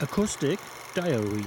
Acoustic Diary